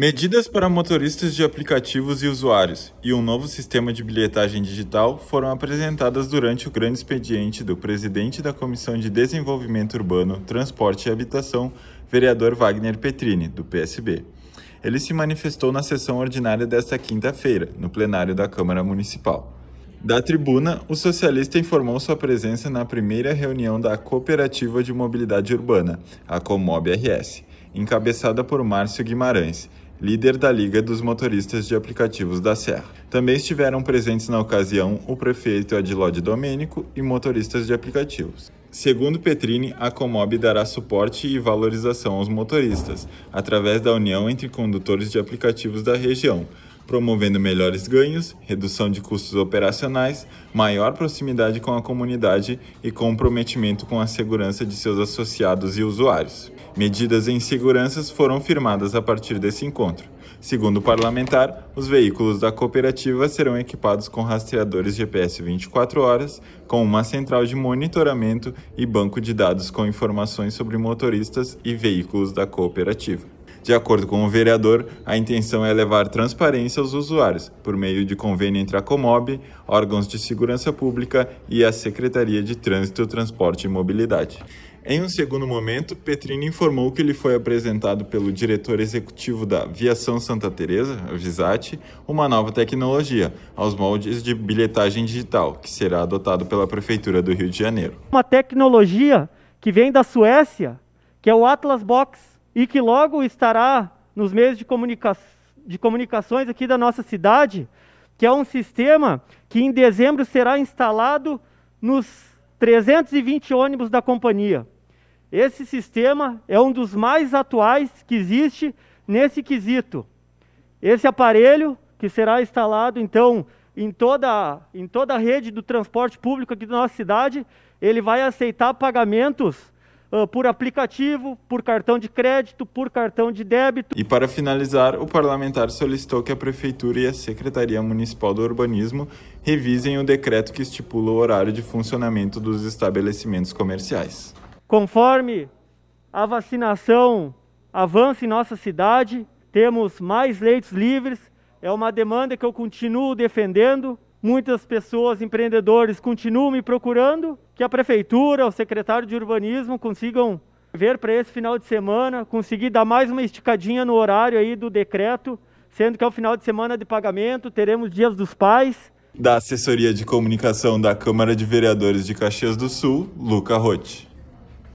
Medidas para motoristas de aplicativos e usuários e um novo sistema de bilhetagem digital foram apresentadas durante o grande expediente do presidente da Comissão de Desenvolvimento Urbano, Transporte e Habitação, vereador Wagner Petrini, do PSB. Ele se manifestou na sessão ordinária desta quinta-feira, no plenário da Câmara Municipal. Da tribuna, o socialista informou sua presença na primeira reunião da Cooperativa de Mobilidade Urbana, a Comob RS, encabeçada por Márcio Guimarães, líder da Liga dos Motoristas de Aplicativos da Serra. Também estiveram presentes na ocasião o prefeito Adilode Domênico e motoristas de aplicativos. Segundo Petrini, a Comob dará suporte e valorização aos motoristas, através da união entre condutores de aplicativos da região, promovendo melhores ganhos, redução de custos operacionais, maior proximidade com a comunidade e comprometimento com a segurança de seus associados e usuários. Medidas em seguranças foram firmadas a partir desse encontro. Segundo o parlamentar, os veículos da cooperativa serão equipados com rastreadores GPS 24 horas, com uma central de monitoramento e banco de dados com informações sobre motoristas e veículos da cooperativa. De acordo com o vereador, a intenção é levar transparência aos usuários, por meio de convênio entre a Comob, órgãos de segurança pública e a Secretaria de Trânsito, Transporte e Mobilidade. Em um segundo momento, Petrini informou que lhe foi apresentado pelo diretor executivo da Viação Santa Teresa, a Visat, uma nova tecnologia, aos moldes de bilhetagem digital, que será adotado pela Prefeitura do Rio de Janeiro. Uma tecnologia que vem da Suécia, que é o Atlas Box e que logo estará nos meios de, comunica de comunicações aqui da nossa cidade, que é um sistema que em dezembro será instalado nos 320 ônibus da companhia. Esse sistema é um dos mais atuais que existe nesse quesito. Esse aparelho que será instalado então em toda, em toda a rede do transporte público aqui da nossa cidade, ele vai aceitar pagamentos uh, por aplicativo, por cartão de crédito, por cartão de débito. E para finalizar, o parlamentar solicitou que a Prefeitura e a Secretaria Municipal do Urbanismo revisem o decreto que estipula o horário de funcionamento dos estabelecimentos comerciais. Conforme a vacinação avança em nossa cidade, temos mais leitos livres, é uma demanda que eu continuo defendendo. Muitas pessoas, empreendedores, continuam me procurando, que a prefeitura, o secretário de urbanismo consigam ver para esse final de semana, conseguir dar mais uma esticadinha no horário aí do decreto, sendo que é o final de semana de pagamento, teremos dias dos pais. Da assessoria de comunicação da Câmara de Vereadores de Caxias do Sul, Luca Rotti.